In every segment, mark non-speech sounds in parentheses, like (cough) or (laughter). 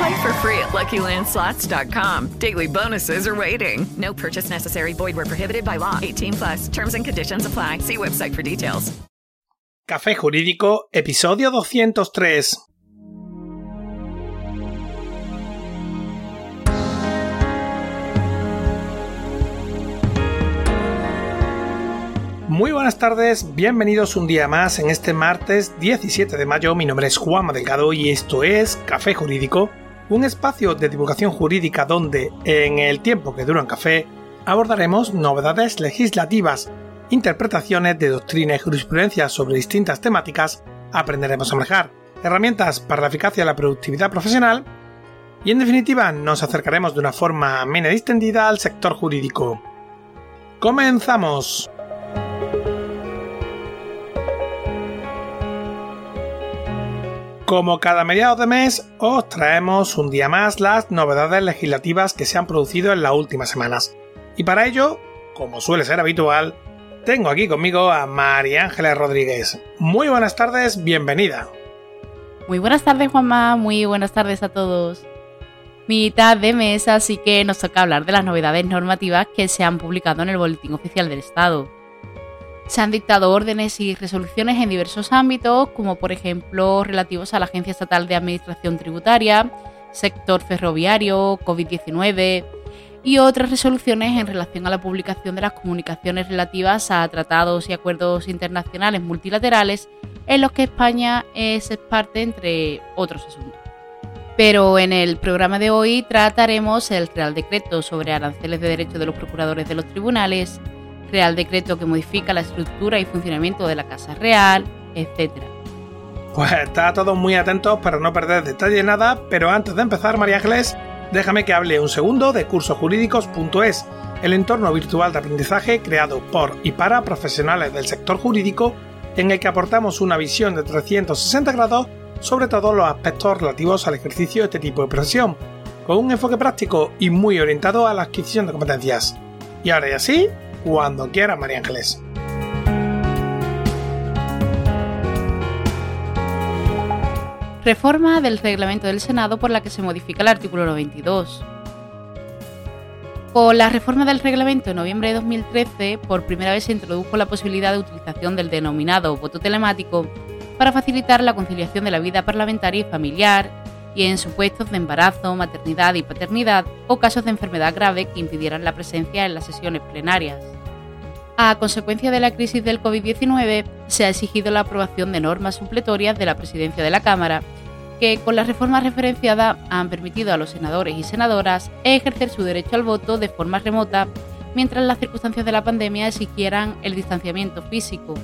Play for free at LuckyLandSlots.com. Daily bonuses are waiting. No purchase necessary. Void where prohibited by law. 18 plus. Terms and conditions apply. See website for details. Café Jurídico, episodio 203. Muy buenas tardes, bienvenidos un día más en este martes 17 de mayo. Mi nombre es Juan Delgado y esto es Café Jurídico, un espacio de divulgación jurídica donde, en el tiempo que dura un café, abordaremos novedades legislativas, interpretaciones de doctrina y jurisprudencia sobre distintas temáticas, aprenderemos a manejar herramientas para la eficacia y la productividad profesional y, en definitiva, nos acercaremos de una forma amena y distendida al sector jurídico. ¡Comenzamos! Como cada mediados de mes, os traemos un día más las novedades legislativas que se han producido en las últimas semanas. Y para ello, como suele ser habitual, tengo aquí conmigo a María Ángeles Rodríguez. Muy buenas tardes, bienvenida. Muy buenas tardes, Juanma. Muy buenas tardes a todos. Mitad de mes, así que nos toca hablar de las novedades normativas que se han publicado en el Boletín Oficial del Estado. Se han dictado órdenes y resoluciones en diversos ámbitos, como por ejemplo relativos a la Agencia Estatal de Administración Tributaria, sector ferroviario, COVID-19 y otras resoluciones en relación a la publicación de las comunicaciones relativas a tratados y acuerdos internacionales multilaterales en los que España es parte, entre otros asuntos. Pero en el programa de hoy trataremos el Real Decreto sobre aranceles de derecho de los procuradores de los tribunales, Real Decreto que modifica la estructura y funcionamiento de la Casa Real, etc. Pues está todos muy atentos para no perder detalle de nada, pero antes de empezar, María Ángeles, déjame que hable un segundo de cursojurídicos.es, el entorno virtual de aprendizaje creado por y para profesionales del sector jurídico, en el que aportamos una visión de 360 grados sobre todos los aspectos relativos al ejercicio de este tipo de profesión, con un enfoque práctico y muy orientado a la adquisición de competencias. Y ahora ya sí, cuando quiera, María Ángeles. Reforma del reglamento del Senado por la que se modifica el artículo 92. Con la reforma del reglamento en noviembre de 2013, por primera vez se introdujo la posibilidad de utilización del denominado voto telemático para facilitar la conciliación de la vida parlamentaria y familiar y en supuestos de embarazo, maternidad y paternidad o casos de enfermedad grave que impidieran la presencia en las sesiones plenarias. A consecuencia de la crisis del COVID-19, se ha exigido la aprobación de normas supletorias de la presidencia de la Cámara, que con las reformas referenciadas han permitido a los senadores y senadoras ejercer su derecho al voto de forma remota mientras las circunstancias de la pandemia exigieran el distanciamiento físico.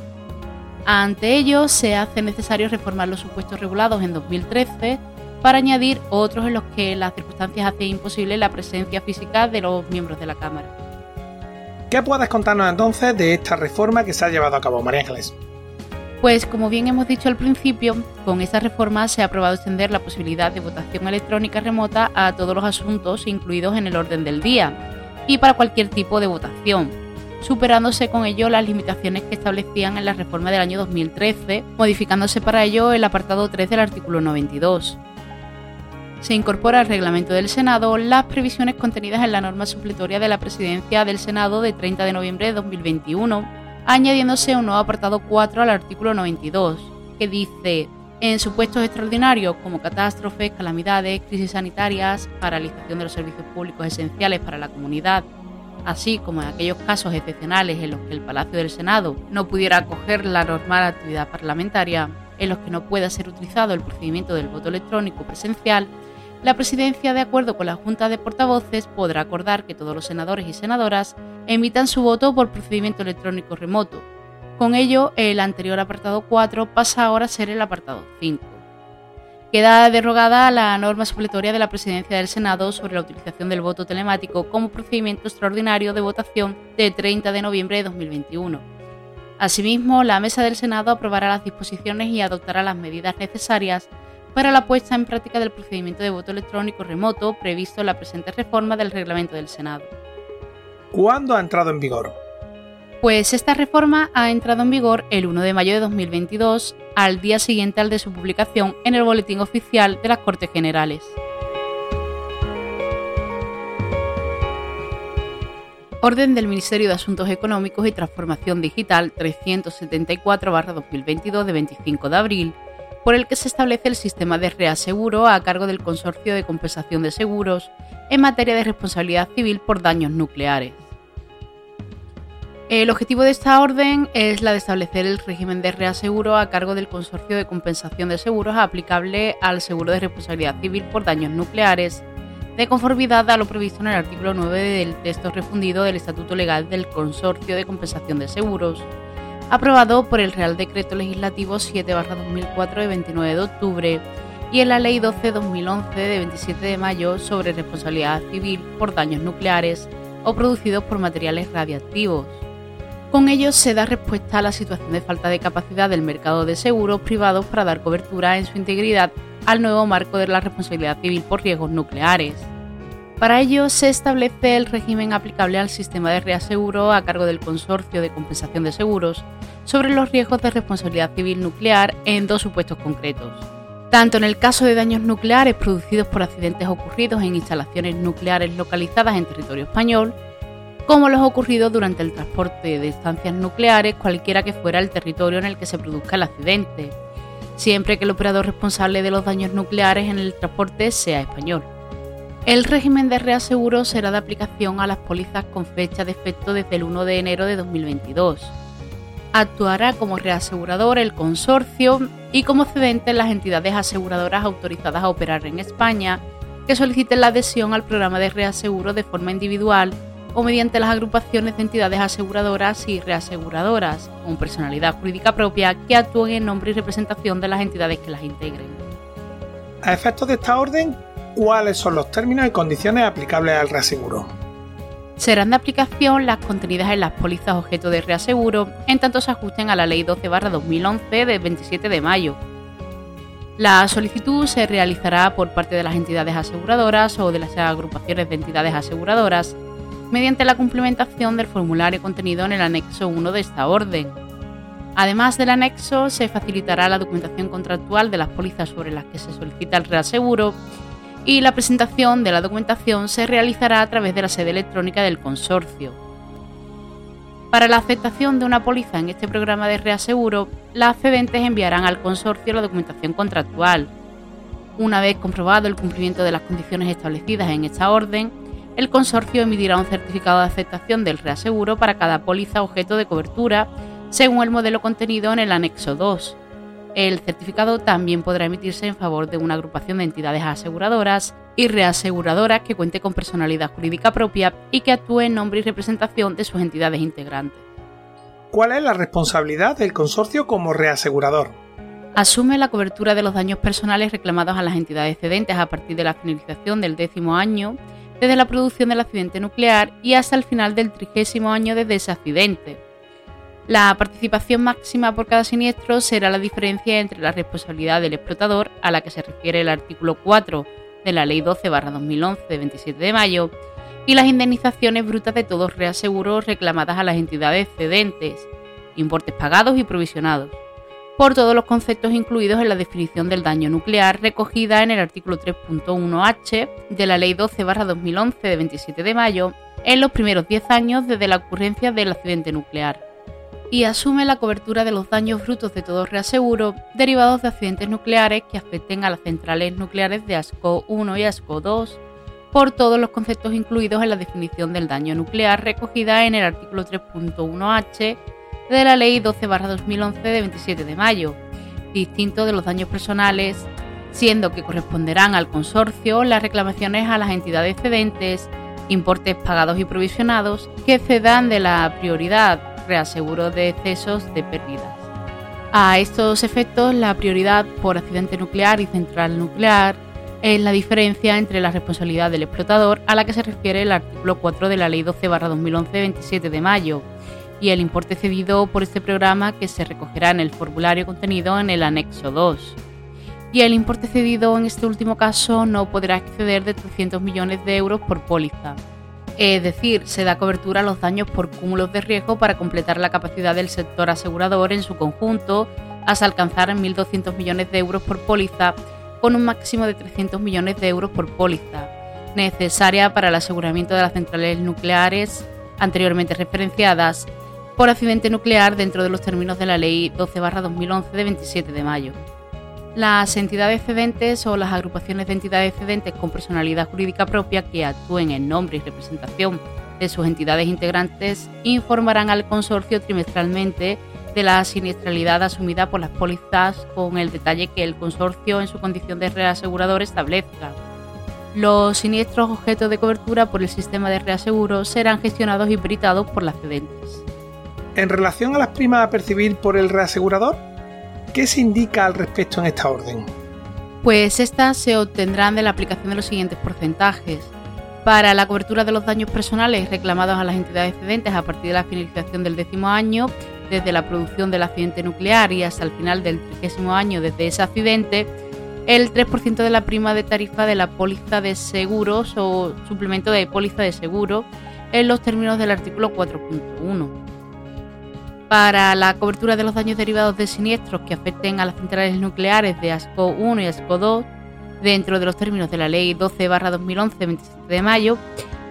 Ante ello, se hace necesario reformar los supuestos regulados en 2013 para añadir otros en los que las circunstancias hacen imposible la presencia física de los miembros de la Cámara. ¿Qué puedes contarnos entonces de esta reforma que se ha llevado a cabo, María Ángeles? Pues como bien hemos dicho al principio, con esta reforma se ha aprobado extender la posibilidad de votación electrónica remota a todos los asuntos incluidos en el orden del día y para cualquier tipo de votación, superándose con ello las limitaciones que establecían en la reforma del año 2013, modificándose para ello el apartado 3 del artículo 92 se incorpora al reglamento del Senado las previsiones contenidas en la norma supletoria de la presidencia del Senado de 30 de noviembre de 2021, añadiéndose un nuevo apartado 4 al artículo 92, que dice, en supuestos extraordinarios como catástrofes, calamidades, crisis sanitarias, paralización de los servicios públicos esenciales para la comunidad, así como en aquellos casos excepcionales en los que el Palacio del Senado no pudiera acoger la normal actividad parlamentaria, en los que no pueda ser utilizado el procedimiento del voto electrónico presencial, la Presidencia, de acuerdo con la Junta de Portavoces, podrá acordar que todos los senadores y senadoras emitan su voto por procedimiento electrónico remoto. Con ello, el anterior apartado 4 pasa ahora a ser el apartado 5. Queda derogada la norma supletoria de la Presidencia del Senado sobre la utilización del voto telemático como procedimiento extraordinario de votación de 30 de noviembre de 2021. Asimismo, la Mesa del Senado aprobará las disposiciones y adoptará las medidas necesarias para la puesta en práctica del procedimiento de voto electrónico remoto previsto en la presente reforma del reglamento del Senado. ¿Cuándo ha entrado en vigor? Pues esta reforma ha entrado en vigor el 1 de mayo de 2022, al día siguiente al de su publicación en el Boletín Oficial de las Cortes Generales. Orden del Ministerio de Asuntos Económicos y Transformación Digital 374-2022 de 25 de abril por el que se establece el sistema de reaseguro a cargo del Consorcio de Compensación de Seguros en materia de responsabilidad civil por daños nucleares. El objetivo de esta orden es la de establecer el régimen de reaseguro a cargo del Consorcio de Compensación de Seguros aplicable al seguro de responsabilidad civil por daños nucleares, de conformidad a lo previsto en el artículo 9 del texto refundido del Estatuto Legal del Consorcio de Compensación de Seguros, aprobado por el Real Decreto Legislativo 7-2004 de 29 de octubre y en la Ley 12-2011 de 27 de mayo sobre responsabilidad civil por daños nucleares o producidos por materiales radiactivos. Con ello se da respuesta a la situación de falta de capacidad del mercado de seguros privados para dar cobertura en su integridad al nuevo marco de la responsabilidad civil por riesgos nucleares. Para ello se establece el régimen aplicable al sistema de reaseguro a cargo del Consorcio de Compensación de Seguros sobre los riesgos de responsabilidad civil nuclear en dos supuestos concretos. Tanto en el caso de daños nucleares producidos por accidentes ocurridos en instalaciones nucleares localizadas en territorio español, como los ocurridos durante el transporte de estancias nucleares cualquiera que fuera el territorio en el que se produzca el accidente, siempre que el operador responsable de los daños nucleares en el transporte sea español. El régimen de reaseguro será de aplicación a las pólizas con fecha de efecto desde el 1 de enero de 2022. Actuará como reasegurador el consorcio y como cedente las entidades aseguradoras autorizadas a operar en España que soliciten la adhesión al programa de reaseguro de forma individual o mediante las agrupaciones de entidades aseguradoras y reaseguradoras con personalidad jurídica propia que actúen en nombre y representación de las entidades que las integren. A efectos de esta orden, cuáles son los términos y condiciones aplicables al reaseguro. Serán de aplicación las contenidas en las pólizas objeto de reaseguro, en tanto se ajusten a la Ley 12-2011 del 27 de mayo. La solicitud se realizará por parte de las entidades aseguradoras o de las agrupaciones de entidades aseguradoras mediante la cumplimentación del formulario contenido en el anexo 1 de esta orden. Además del anexo, se facilitará la documentación contractual de las pólizas sobre las que se solicita el reaseguro y la presentación de la documentación se realizará a través de la sede electrónica del consorcio. Para la aceptación de una póliza en este programa de reaseguro, las accedentes enviarán al consorcio la documentación contractual. Una vez comprobado el cumplimiento de las condiciones establecidas en esta orden, el consorcio emitirá un certificado de aceptación del reaseguro para cada póliza objeto de cobertura según el modelo contenido en el anexo 2 el certificado también podrá emitirse en favor de una agrupación de entidades aseguradoras y reaseguradoras que cuente con personalidad jurídica propia y que actúe en nombre y representación de sus entidades integrantes. ¿Cuál es la responsabilidad del consorcio como reasegurador? Asume la cobertura de los daños personales reclamados a las entidades cedentes a partir de la finalización del décimo año desde la producción del accidente nuclear y hasta el final del trigésimo año desde ese accidente la participación máxima por cada siniestro será la diferencia entre la responsabilidad del explotador, a la que se refiere el artículo 4 de la Ley 12-2011 de 27 de mayo, y las indemnizaciones brutas de todos reaseguros reclamadas a las entidades cedentes, importes pagados y provisionados, por todos los conceptos incluidos en la definición del daño nuclear recogida en el artículo 3.1h de la Ley 12-2011 de 27 de mayo en los primeros 10 años desde la ocurrencia del accidente nuclear y asume la cobertura de los daños brutos de todo reaseguro derivados de accidentes nucleares que afecten a las centrales nucleares de ASCO 1 y ASCO 2 por todos los conceptos incluidos en la definición del daño nuclear recogida en el artículo 3.1h de la Ley 12-2011 de 27 de mayo, distinto de los daños personales, siendo que corresponderán al consorcio las reclamaciones a las entidades cedentes, importes pagados y provisionados que cedan de la prioridad reaseguro de excesos de pérdidas. A estos efectos, la prioridad por accidente nuclear y central nuclear es la diferencia entre la responsabilidad del explotador a la que se refiere el artículo 4 de la Ley 12-2011 27 de mayo y el importe cedido por este programa que se recogerá en el formulario contenido en el anexo 2. Y el importe cedido en este último caso no podrá exceder de 300 millones de euros por póliza. Es decir, se da cobertura a los daños por cúmulos de riesgo para completar la capacidad del sector asegurador en su conjunto hasta alcanzar 1.200 millones de euros por póliza con un máximo de 300 millones de euros por póliza, necesaria para el aseguramiento de las centrales nucleares anteriormente referenciadas por accidente nuclear dentro de los términos de la Ley 12-2011 de 27 de mayo. Las entidades cedentes o las agrupaciones de entidades cedentes con personalidad jurídica propia que actúen en nombre y representación de sus entidades integrantes informarán al consorcio trimestralmente de la siniestralidad asumida por las pólizas con el detalle que el consorcio en su condición de reasegurador establezca. Los siniestros objeto de cobertura por el sistema de reaseguro serán gestionados y peritados por las cedentes. En relación a las primas a percibir por el reasegurador, ¿qué se indica al respecto en esta orden? Pues estas se obtendrán de la aplicación de los siguientes porcentajes. Para la cobertura de los daños personales reclamados a las entidades cedentes a partir de la finalización del décimo año, desde la producción del accidente nuclear y hasta el final del trigésimo año desde ese accidente, el 3% de la prima de tarifa de la póliza de seguros o suplemento de póliza de seguro en los términos del artículo 4.1. Para la cobertura de los daños derivados de siniestros que afecten a las centrales nucleares de ASCO 1 y ASCO 2, dentro de los términos de la Ley 12-2011 27 de mayo,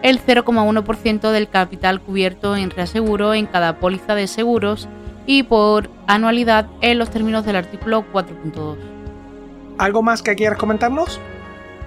el 0,1% del capital cubierto en reaseguro en cada póliza de seguros y por anualidad en los términos del artículo 4.2. ¿Algo más que quieras comentarnos?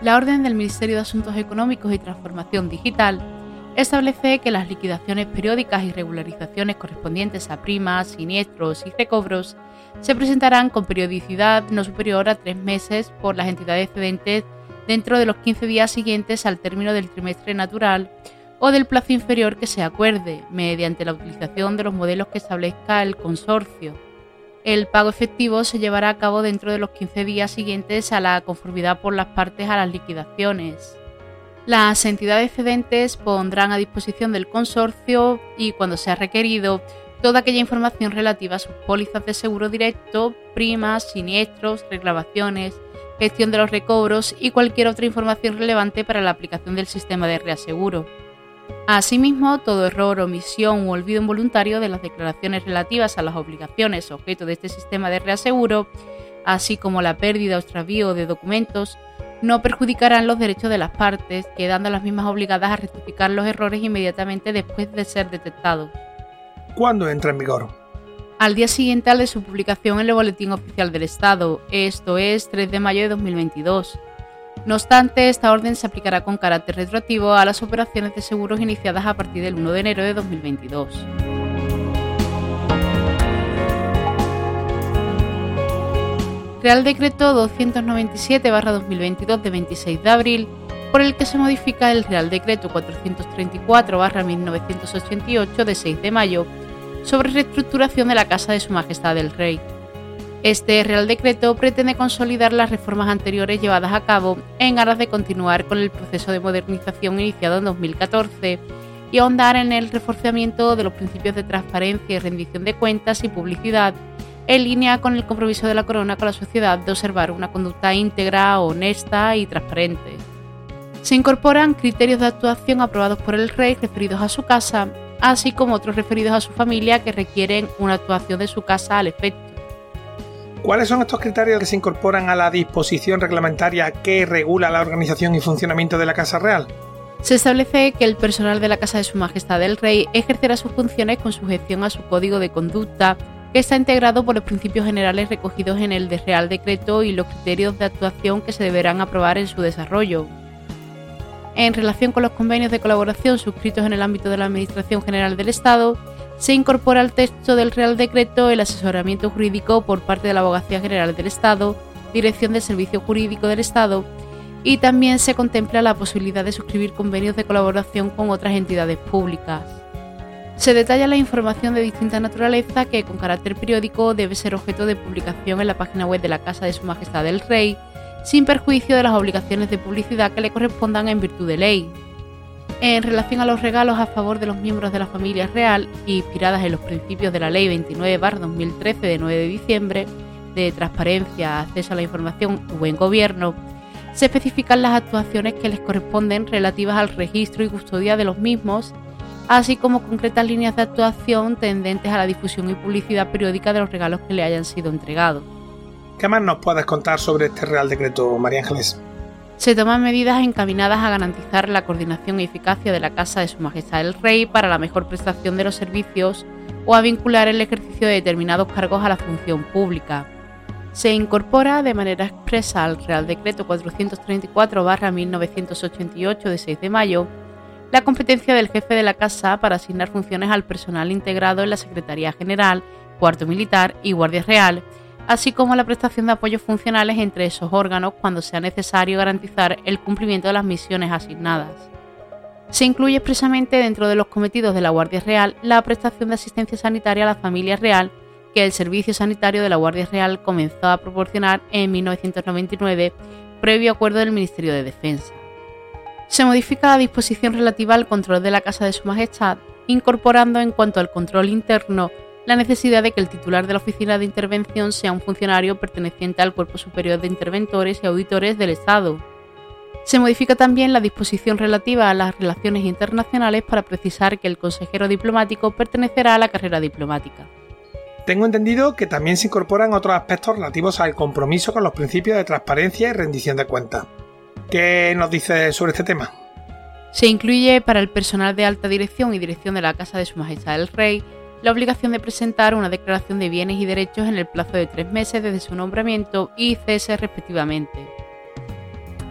La orden del Ministerio de Asuntos Económicos y Transformación Digital establece que las liquidaciones periódicas y regularizaciones correspondientes a primas, siniestros y recobros se presentarán con periodicidad no superior a tres meses por las entidades cedentes dentro de los 15 días siguientes al término del trimestre natural o del plazo inferior que se acuerde, mediante la utilización de los modelos que establezca el consorcio. El pago efectivo se llevará a cabo dentro de los 15 días siguientes a la conformidad por las partes a las liquidaciones. Las entidades cedentes pondrán a disposición del consorcio y, cuando sea requerido, toda aquella información relativa a sus pólizas de seguro directo, primas, siniestros, reclamaciones, gestión de los recobros y cualquier otra información relevante para la aplicación del sistema de reaseguro. Asimismo, todo error, omisión u olvido involuntario de las declaraciones relativas a las obligaciones objeto de este sistema de reaseguro, así como la pérdida o extravío de documentos, no perjudicarán los derechos de las partes, quedando las mismas obligadas a rectificar los errores inmediatamente después de ser detectados. ¿Cuándo entra en vigor? al día siguiente al de su publicación en el Boletín Oficial del Estado, esto es 3 de mayo de 2022. No obstante, esta orden se aplicará con carácter retroactivo a las operaciones de seguros iniciadas a partir del 1 de enero de 2022. Real Decreto 297-2022 de 26 de abril, por el que se modifica el Real Decreto 434-1988 de 6 de mayo sobre reestructuración de la Casa de Su Majestad el Rey. Este Real Decreto pretende consolidar las reformas anteriores llevadas a cabo en aras de continuar con el proceso de modernización iniciado en 2014 y ahondar en el reforzamiento de los principios de transparencia y rendición de cuentas y publicidad, en línea con el compromiso de la Corona con la sociedad de observar una conducta íntegra, honesta y transparente. Se incorporan criterios de actuación aprobados por el Rey referidos a su casa así como otros referidos a su familia que requieren una actuación de su casa al efecto. ¿Cuáles son estos criterios que se incorporan a la disposición reglamentaria que regula la organización y funcionamiento de la Casa Real? Se establece que el personal de la Casa de Su Majestad el Rey ejercerá sus funciones con sujeción a su código de conducta, que está integrado por los principios generales recogidos en el Real Decreto y los criterios de actuación que se deberán aprobar en su desarrollo. En relación con los convenios de colaboración suscritos en el ámbito de la Administración General del Estado, se incorpora al texto del Real Decreto el asesoramiento jurídico por parte de la Abogacía General del Estado, Dirección del Servicio Jurídico del Estado, y también se contempla la posibilidad de suscribir convenios de colaboración con otras entidades públicas. Se detalla la información de distinta naturaleza que con carácter periódico debe ser objeto de publicación en la página web de la Casa de Su Majestad el Rey, sin perjuicio de las obligaciones de publicidad que le correspondan en virtud de ley. En relación a los regalos a favor de los miembros de la familia real, inspiradas en los principios de la Ley 29-2013 de 9 de diciembre, de transparencia, acceso a la información y buen gobierno, se especifican las actuaciones que les corresponden relativas al registro y custodia de los mismos así como concretas líneas de actuación tendentes a la difusión y publicidad periódica de los regalos que le hayan sido entregados. ¿Qué más nos puedes contar sobre este Real Decreto, María Ángeles? Se toman medidas encaminadas a garantizar la coordinación y eficacia de la Casa de Su Majestad el Rey para la mejor prestación de los servicios o a vincular el ejercicio de determinados cargos a la función pública. Se incorpora de manera expresa al Real Decreto 434-1988 de 6 de mayo la competencia del jefe de la Casa para asignar funciones al personal integrado en la Secretaría General, Cuarto Militar y Guardia Real, así como la prestación de apoyos funcionales entre esos órganos cuando sea necesario garantizar el cumplimiento de las misiones asignadas. Se incluye expresamente dentro de los cometidos de la Guardia Real la prestación de asistencia sanitaria a la familia real que el Servicio Sanitario de la Guardia Real comenzó a proporcionar en 1999 previo acuerdo del Ministerio de Defensa. Se modifica la disposición relativa al control de la Casa de Su Majestad, incorporando en cuanto al control interno la necesidad de que el titular de la Oficina de Intervención sea un funcionario perteneciente al Cuerpo Superior de Interventores y Auditores del Estado. Se modifica también la disposición relativa a las relaciones internacionales para precisar que el consejero diplomático pertenecerá a la carrera diplomática. Tengo entendido que también se incorporan otros aspectos relativos al compromiso con los principios de transparencia y rendición de cuentas. ¿Qué nos dice sobre este tema? Se incluye para el personal de alta dirección y dirección de la Casa de Su Majestad el Rey la obligación de presentar una declaración de bienes y derechos en el plazo de tres meses desde su nombramiento y cese respectivamente.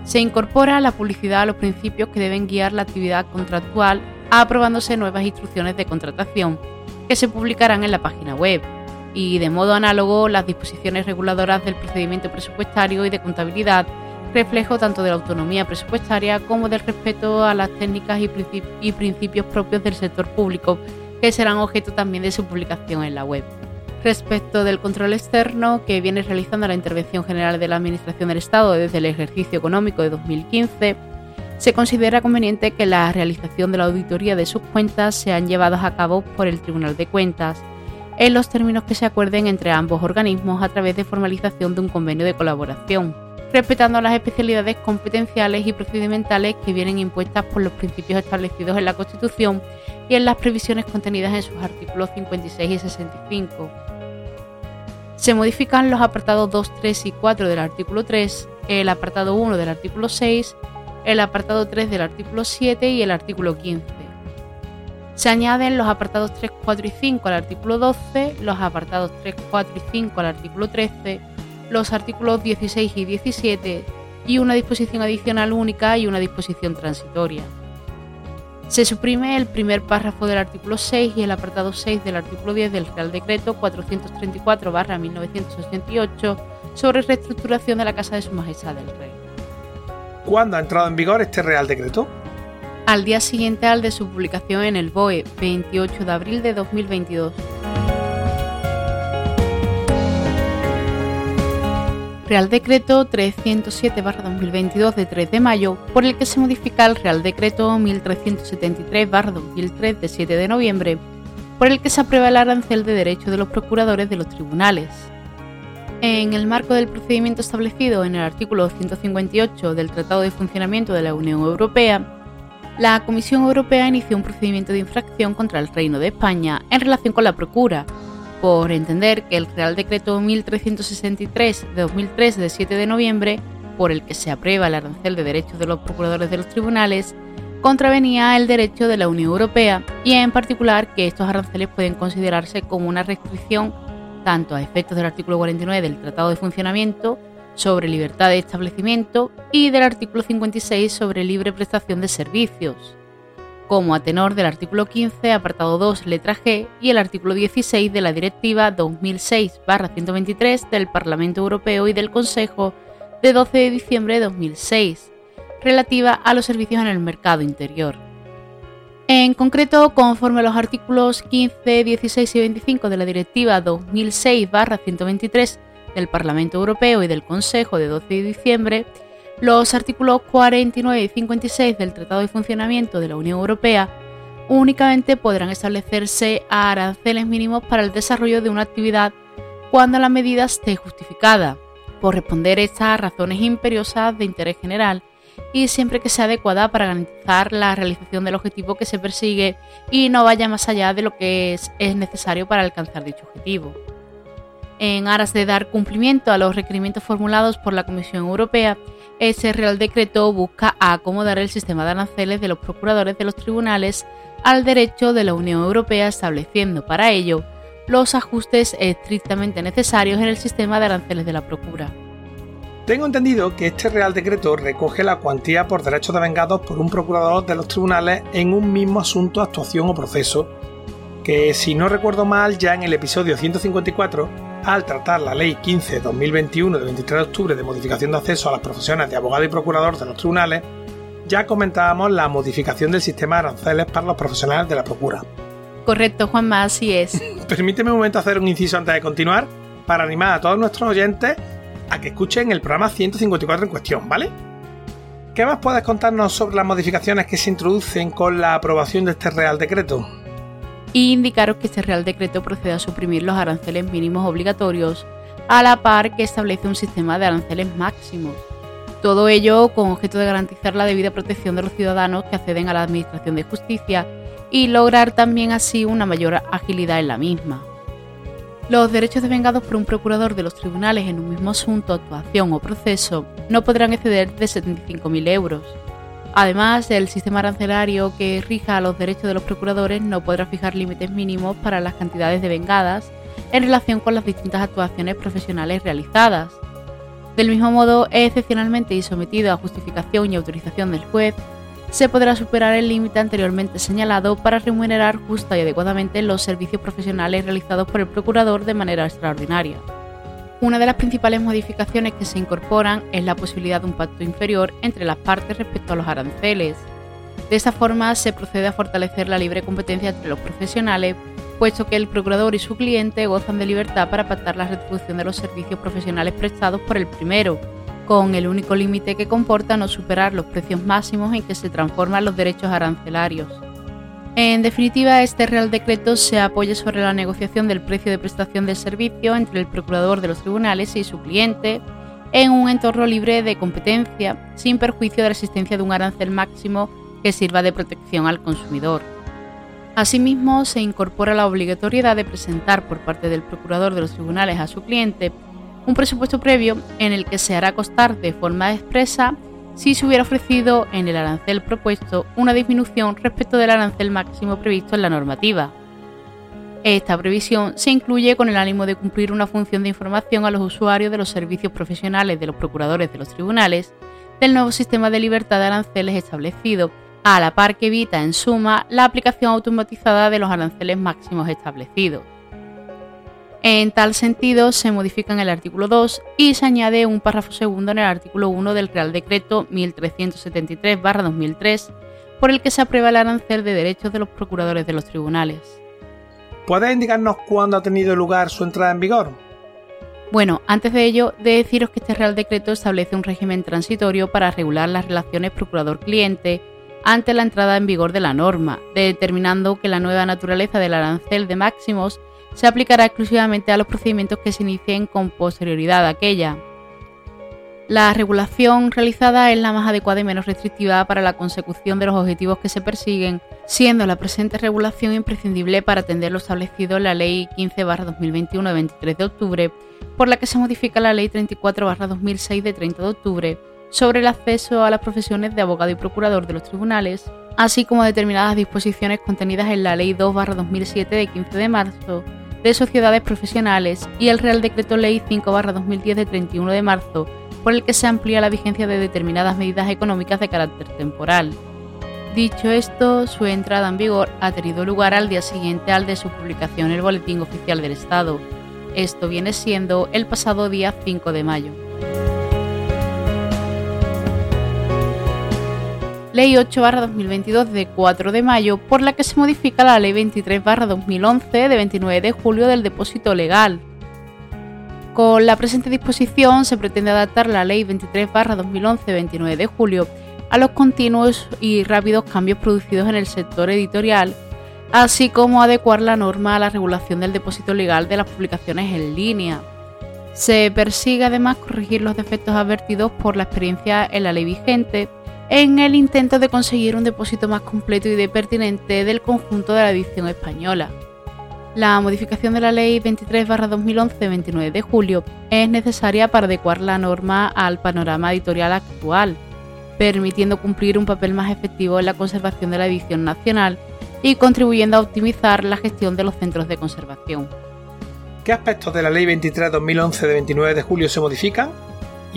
Se incorpora la publicidad a los principios que deben guiar la actividad contractual, aprobándose nuevas instrucciones de contratación que se publicarán en la página web, y de modo análogo las disposiciones reguladoras del procedimiento presupuestario y de contabilidad reflejo tanto de la autonomía presupuestaria como del respeto a las técnicas y, principios propios del sector público, que serán objeto también de su publicación en la web. Respecto del control externo que viene realizando la Intervención General de la Administración del Estado desde el ejercicio económico de 2015, se considera conveniente que la realización de la auditoría de sus cuentas sean llevadas a cabo por el Tribunal de Cuentas, en los términos que se acuerden entre ambos organismos a través de formalización de un convenio de colaboración respetando las especialidades competenciales y procedimentales que vienen impuestas por los principios establecidos en la Constitución y en las previsiones contenidas en sus artículos 56 y 65. Se modifican los apartados 2, 3 y 4 del artículo 3, el apartado 1 del artículo 6, el apartado 3 del artículo 7 y el artículo 15. Se añaden los apartados 3, 4 y 5 al artículo 12, los apartados 3, 4 y 5 al artículo 13, los artículos 16 y 17 y una disposición adicional única y una disposición transitoria. Se suprime el primer párrafo del artículo 6 y el apartado 6 del artículo 10 del Real Decreto 434-1988 sobre reestructuración de la Casa de Su Majestad el Rey. ¿Cuándo ha entrado en vigor este Real Decreto? Al día siguiente al de su publicación en el BOE, 28 de abril de 2022. Real Decreto 307-2022 de 3 de mayo, por el que se modifica el Real Decreto 1373-2003 de 7 de noviembre, por el que se aprueba el arancel de derecho de los procuradores de los tribunales. En el marco del procedimiento establecido en el artículo 158 del Tratado de Funcionamiento de la Unión Europea, la Comisión Europea inició un procedimiento de infracción contra el Reino de España en relación con la procura, por entender que el Real Decreto 1363 de 2003 de 7 de noviembre, por el que se aprueba el arancel de derechos de los procuradores de los tribunales, contravenía el derecho de la Unión Europea y en particular que estos aranceles pueden considerarse como una restricción tanto a efectos del artículo 49 del Tratado de Funcionamiento sobre libertad de establecimiento y del artículo 56 sobre libre prestación de servicios, como a tenor del artículo 15, apartado 2, letra G, y el artículo 16 de la Directiva 2006-123 del Parlamento Europeo y del Consejo de 12 de diciembre de 2006, relativa a los servicios en el mercado interior. En concreto, conforme a los artículos 15, 16 y 25 de la Directiva 2006-123 del Parlamento Europeo y del Consejo de 12 de diciembre, los artículos 49 y 56 del Tratado de Funcionamiento de la Unión Europea únicamente podrán establecerse a aranceles mínimos para el desarrollo de una actividad cuando la medida esté justificada, por responder estas razones imperiosas de interés general y siempre que sea adecuada para garantizar la realización del objetivo que se persigue y no vaya más allá de lo que es, es necesario para alcanzar dicho objetivo. En aras de dar cumplimiento a los requerimientos formulados por la Comisión Europea, ese Real Decreto busca acomodar el sistema de aranceles de los procuradores de los tribunales al derecho de la Unión Europea, estableciendo para ello los ajustes estrictamente necesarios en el sistema de aranceles de la Procura. Tengo entendido que este Real Decreto recoge la cuantía por derechos devengados por un procurador de los tribunales en un mismo asunto, actuación o proceso, que si no recuerdo mal ya en el episodio 154, al tratar la Ley 15-2021 de 23 de octubre de modificación de acceso a las profesiones de abogado y procurador de los tribunales, ya comentábamos la modificación del sistema de aranceles para los profesionales de la Procura. Correcto, Juanma, así es. (laughs) Permíteme un momento hacer un inciso antes de continuar para animar a todos nuestros oyentes a que escuchen el programa 154 en cuestión, ¿vale? ¿Qué más puedes contarnos sobre las modificaciones que se introducen con la aprobación de este Real Decreto? Y indicaros que este Real Decreto procede a suprimir los aranceles mínimos obligatorios, a la par que establece un sistema de aranceles máximos. Todo ello con objeto de garantizar la debida protección de los ciudadanos que acceden a la Administración de Justicia y lograr también así una mayor agilidad en la misma. Los derechos devengados por un procurador de los tribunales en un mismo asunto, actuación o proceso no podrán exceder de 75.000 euros. Además, el sistema arancelario que rija los derechos de los procuradores no podrá fijar límites mínimos para las cantidades devengadas en relación con las distintas actuaciones profesionales realizadas. Del mismo modo, excepcionalmente y sometido a justificación y autorización del juez, se podrá superar el límite anteriormente señalado para remunerar justa y adecuadamente los servicios profesionales realizados por el procurador de manera extraordinaria. Una de las principales modificaciones que se incorporan es la posibilidad de un pacto inferior entre las partes respecto a los aranceles. De esta forma se procede a fortalecer la libre competencia entre los profesionales, puesto que el procurador y su cliente gozan de libertad para pactar la retribución de los servicios profesionales prestados por el primero, con el único límite que comporta no superar los precios máximos en que se transforman los derechos arancelarios. En definitiva, este Real Decreto se apoya sobre la negociación del precio de prestación del servicio entre el procurador de los tribunales y su cliente en un entorno libre de competencia, sin perjuicio de la existencia de un arancel máximo que sirva de protección al consumidor. Asimismo, se incorpora la obligatoriedad de presentar por parte del procurador de los tribunales a su cliente un presupuesto previo en el que se hará costar de forma expresa si se hubiera ofrecido en el arancel propuesto una disminución respecto del arancel máximo previsto en la normativa. Esta previsión se incluye con el ánimo de cumplir una función de información a los usuarios de los servicios profesionales de los procuradores de los tribunales del nuevo sistema de libertad de aranceles establecido, a la par que evita, en suma, la aplicación automatizada de los aranceles máximos establecidos. En tal sentido, se modifica en el artículo 2 y se añade un párrafo segundo en el artículo 1 del Real Decreto 1373-2003, por el que se aprueba el arancel de derechos de los procuradores de los tribunales. ¿Puedes indicarnos cuándo ha tenido lugar su entrada en vigor? Bueno, antes de ello, de deciros que este Real Decreto establece un régimen transitorio para regular las relaciones procurador-cliente ante la entrada en vigor de la norma, determinando que la nueva naturaleza del arancel de máximos se aplicará exclusivamente a los procedimientos que se inicien con posterioridad a aquella. La regulación realizada es la más adecuada y menos restrictiva para la consecución de los objetivos que se persiguen, siendo la presente regulación imprescindible para atender lo establecido en la Ley 15-2021 de 23 de octubre, por la que se modifica la Ley 34-2006 de 30 de octubre sobre el acceso a las profesiones de abogado y procurador de los tribunales, así como determinadas disposiciones contenidas en la Ley 2-2007 de 15 de marzo de sociedades profesionales y el Real Decreto Ley 5-2010 de 31 de marzo por el que se amplía la vigencia de determinadas medidas económicas de carácter temporal. Dicho esto, su entrada en vigor ha tenido lugar al día siguiente al de su publicación en el Boletín Oficial del Estado. Esto viene siendo el pasado día 5 de mayo. Ley 8-2022 de 4 de mayo, por la que se modifica la Ley 23-2011 de 29 de julio del depósito legal. Con la presente disposición se pretende adaptar la Ley 23-2011 de 29 de julio a los continuos y rápidos cambios producidos en el sector editorial, así como adecuar la norma a la regulación del depósito legal de las publicaciones en línea. Se persigue además corregir los defectos advertidos por la experiencia en la ley vigente en el intento de conseguir un depósito más completo y de pertinente del conjunto de la edición española. La modificación de la Ley 23-2011 29 de julio es necesaria para adecuar la norma al panorama editorial actual, permitiendo cumplir un papel más efectivo en la conservación de la edición nacional y contribuyendo a optimizar la gestión de los centros de conservación. ¿Qué aspectos de la Ley 23-2011 de 29 de julio se modifican?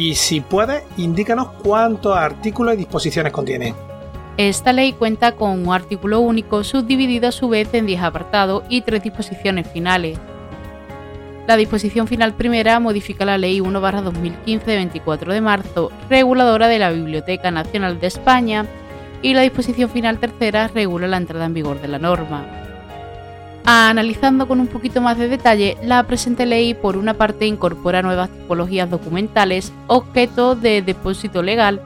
Y si puedes, indícanos cuántos artículos y disposiciones contiene. Esta ley cuenta con un artículo único subdividido a su vez en 10 apartados y tres disposiciones finales. La disposición final primera modifica la Ley 1-2015 de 24 de marzo, reguladora de la Biblioteca Nacional de España, y la disposición final tercera regula la entrada en vigor de la norma. Analizando con un poquito más de detalle, la presente ley por una parte incorpora nuevas tipologías documentales, objeto de depósito legal,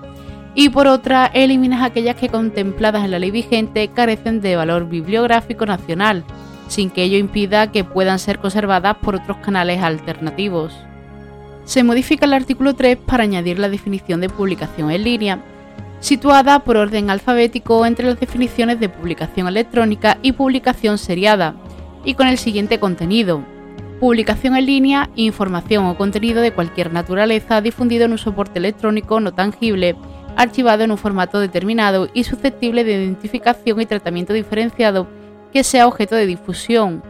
y por otra elimina aquellas que contempladas en la ley vigente carecen de valor bibliográfico nacional, sin que ello impida que puedan ser conservadas por otros canales alternativos. Se modifica el artículo 3 para añadir la definición de publicación en línea, situada por orden alfabético entre las definiciones de publicación electrónica y publicación seriada, y con el siguiente contenido. Publicación en línea, información o contenido de cualquier naturaleza difundido en un soporte electrónico no tangible, archivado en un formato determinado y susceptible de identificación y tratamiento diferenciado que sea objeto de difusión.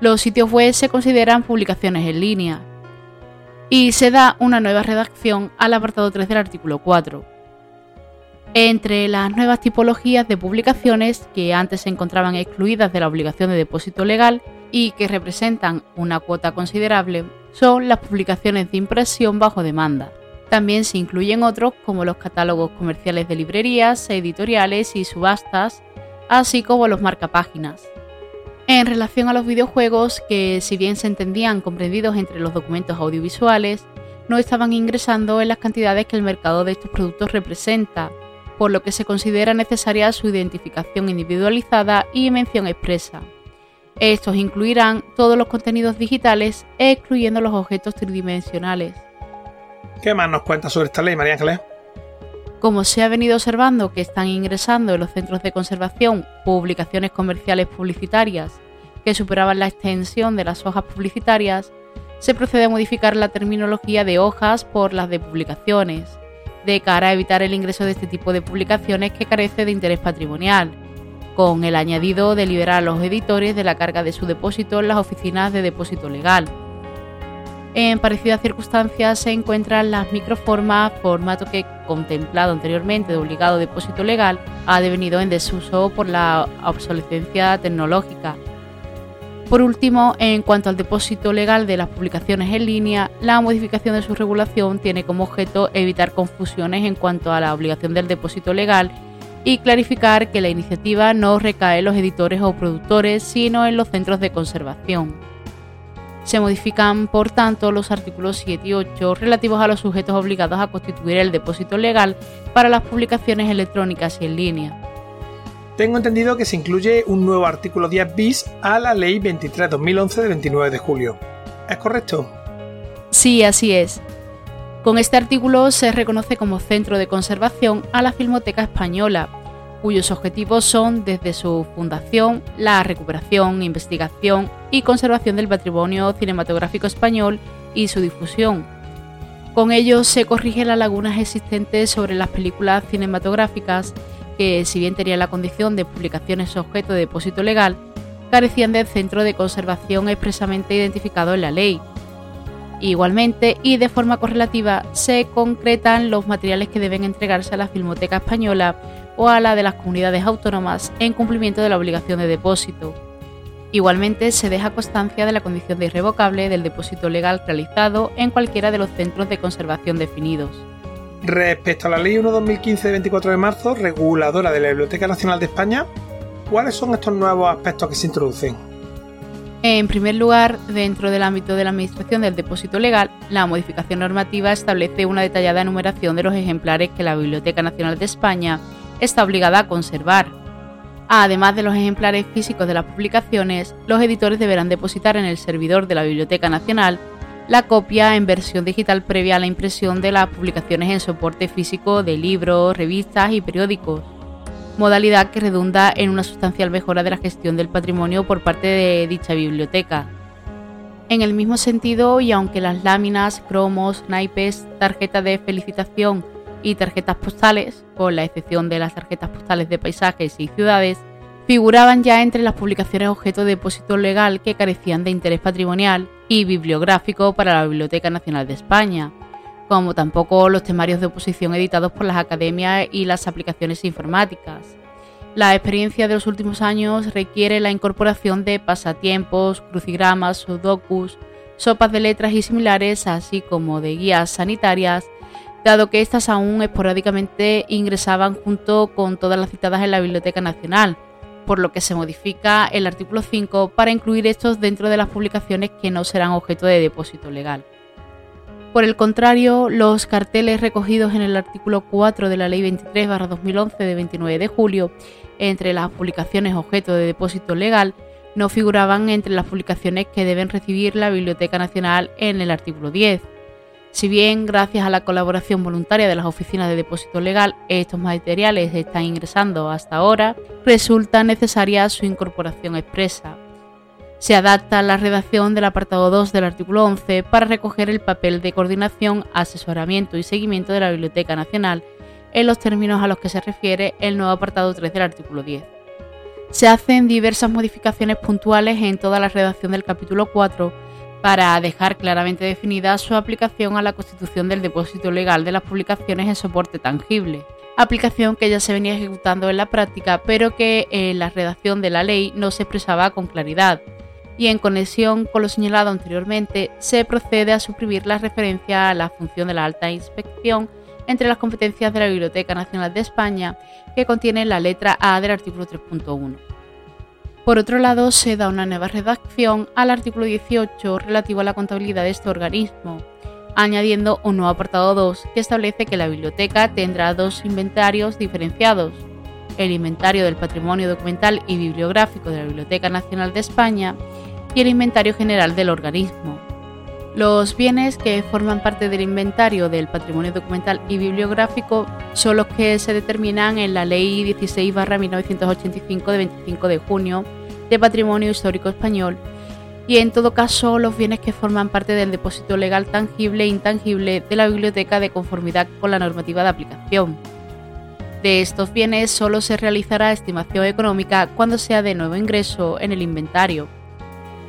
Los sitios web se consideran publicaciones en línea. Y se da una nueva redacción al apartado 3 del artículo 4. Entre las nuevas tipologías de publicaciones que antes se encontraban excluidas de la obligación de depósito legal y que representan una cuota considerable son las publicaciones de impresión bajo demanda. También se incluyen otros como los catálogos comerciales de librerías, editoriales y subastas, así como los marcapáginas. En relación a los videojuegos, que si bien se entendían comprendidos entre los documentos audiovisuales, no estaban ingresando en las cantidades que el mercado de estos productos representa, por lo que se considera necesaria su identificación individualizada y mención expresa. Estos incluirán todos los contenidos digitales, excluyendo los objetos tridimensionales. ¿Qué más nos cuenta sobre esta ley, María Ángeles? Como se ha venido observando que están ingresando en los centros de conservación publicaciones comerciales publicitarias que superaban la extensión de las hojas publicitarias, se procede a modificar la terminología de hojas por las de publicaciones, de cara a evitar el ingreso de este tipo de publicaciones que carece de interés patrimonial, con el añadido de liberar a los editores de la carga de su depósito en las oficinas de depósito legal. En parecidas circunstancias se encuentran las microformas, formato que, contemplado anteriormente de obligado depósito legal, ha devenido en desuso por la obsolescencia tecnológica por último, en cuanto al depósito legal de las publicaciones en línea, la modificación de su regulación tiene como objeto evitar confusiones en cuanto a la obligación del depósito legal y clarificar que la iniciativa no recae en los editores o productores, sino en los centros de conservación. Se modifican, por tanto, los artículos 7 y 8 relativos a los sujetos obligados a constituir el depósito legal para las publicaciones electrónicas y en línea tengo entendido que se incluye un nuevo artículo 10 bis a la Ley 23-2011 de 29 de julio. ¿Es correcto? Sí, así es. Con este artículo se reconoce como centro de conservación a la Filmoteca Española, cuyos objetivos son desde su fundación la recuperación, investigación y conservación del patrimonio cinematográfico español y su difusión. Con ello se corrigen las lagunas existentes sobre las películas cinematográficas que, si bien tenían la condición de publicaciones objeto de depósito legal, carecían del centro de conservación expresamente identificado en la ley. Igualmente, y de forma correlativa, se concretan los materiales que deben entregarse a la Filmoteca Española o a la de las comunidades autónomas en cumplimiento de la obligación de depósito. Igualmente, se deja constancia de la condición de irrevocable del depósito legal realizado en cualquiera de los centros de conservación definidos. Respecto a la Ley 1-2015 de 24 de marzo, reguladora de la Biblioteca Nacional de España, ¿cuáles son estos nuevos aspectos que se introducen? En primer lugar, dentro del ámbito de la Administración del Depósito Legal, la modificación normativa establece una detallada enumeración de los ejemplares que la Biblioteca Nacional de España está obligada a conservar. Además de los ejemplares físicos de las publicaciones, los editores deberán depositar en el servidor de la Biblioteca Nacional la copia en versión digital previa a la impresión de las publicaciones en soporte físico de libros, revistas y periódicos modalidad que redunda en una sustancial mejora de la gestión del patrimonio por parte de dicha biblioteca. En el mismo sentido, y aunque las láminas, cromos, naipes, tarjetas de felicitación y tarjetas postales, con la excepción de las tarjetas postales de paisajes y ciudades, figuraban ya entre las publicaciones objeto de depósito legal que carecían de interés patrimonial bibliográfico para la Biblioteca Nacional de España, como tampoco los temarios de oposición editados por las academias y las aplicaciones informáticas. La experiencia de los últimos años requiere la incorporación de pasatiempos, crucigramas, sudokus, sopas de letras y similares, así como de guías sanitarias, dado que éstas aún esporádicamente ingresaban junto con todas las citadas en la Biblioteca Nacional, por lo que se modifica el artículo 5 para incluir estos dentro de las publicaciones que no serán objeto de depósito legal. Por el contrario, los carteles recogidos en el artículo 4 de la Ley 23-2011 de 29 de julio, entre las publicaciones objeto de depósito legal, no figuraban entre las publicaciones que deben recibir la Biblioteca Nacional en el artículo 10. Si bien, gracias a la colaboración voluntaria de las oficinas de depósito legal, estos materiales están ingresando hasta ahora, resulta necesaria su incorporación expresa se adapta la redacción del apartado 2 del artículo 11 para recoger el papel de coordinación, asesoramiento y seguimiento de la Biblioteca Nacional en los términos a los que se refiere el nuevo apartado 3 del artículo 10. Se hacen diversas modificaciones puntuales en toda la redacción del capítulo 4 para dejar claramente definida su aplicación a la constitución del depósito legal de las publicaciones en soporte tangible, aplicación que ya se venía ejecutando en la práctica pero que en la redacción de la ley no se expresaba con claridad, y en conexión con lo señalado anteriormente, se procede a suprimir la referencia a la función de la alta inspección entre las competencias de la Biblioteca Nacional de España, que contiene la letra A del artículo 3.1. Por otro lado, se da una nueva redacción al artículo 18 relativo a la contabilidad de este organismo, añadiendo un nuevo apartado 2 que establece que la biblioteca tendrá dos inventarios diferenciados, el inventario del patrimonio documental y bibliográfico de la Biblioteca Nacional de España y el inventario general del organismo. Los bienes que forman parte del inventario del patrimonio documental y bibliográfico son los que se determinan en la Ley 16-1985 de 25 de junio de Patrimonio Histórico Español y en todo caso los bienes que forman parte del depósito legal tangible e intangible de la biblioteca de conformidad con la normativa de aplicación. De estos bienes solo se realizará estimación económica cuando sea de nuevo ingreso en el inventario.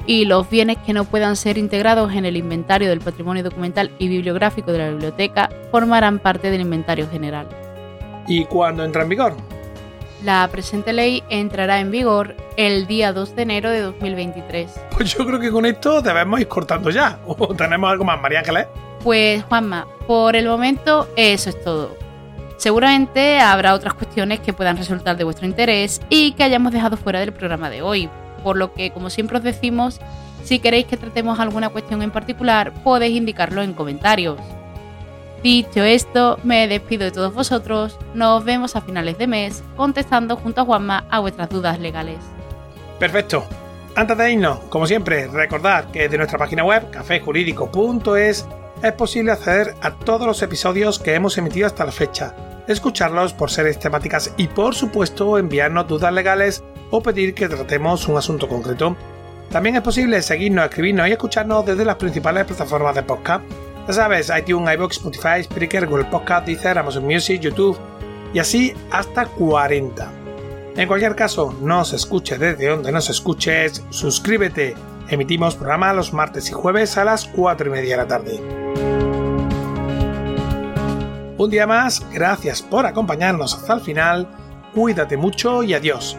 Y los bienes que no puedan ser integrados en el inventario del patrimonio documental y bibliográfico de la biblioteca formarán parte del inventario general. ¿Y cuándo entra en vigor? La presente ley entrará en vigor el día 2 de enero de 2023. Pues yo creo que con esto debemos ir cortando ya. (laughs) ¿O tenemos algo más, María Ángeles? Pues Juanma, por el momento eso es todo. Seguramente habrá otras cuestiones que puedan resultar de vuestro interés y que hayamos dejado fuera del programa de hoy, por lo que, como siempre os decimos, si queréis que tratemos alguna cuestión en particular, podéis indicarlo en comentarios. Dicho esto, me despido de todos vosotros, nos vemos a finales de mes contestando junto a Juanma a vuestras dudas legales. Perfecto. Antes de irnos, como siempre, recordad que de nuestra página web, cafejurídico.es, es posible acceder a todos los episodios que hemos emitido hasta la fecha, escucharlos por series temáticas y por supuesto enviarnos dudas legales o pedir que tratemos un asunto concreto. También es posible seguirnos, escribirnos y escucharnos desde las principales plataformas de podcast. Ya sabes, iTunes, iBox, Spotify, Spreaker, Google Podcast, Deezer, Amazon Music, YouTube y así hasta 40. En cualquier caso, nos escuche desde donde nos escuches, suscríbete Emitimos programa los martes y jueves a las 4 y media de la tarde. Un día más, gracias por acompañarnos hasta el final, cuídate mucho y adiós.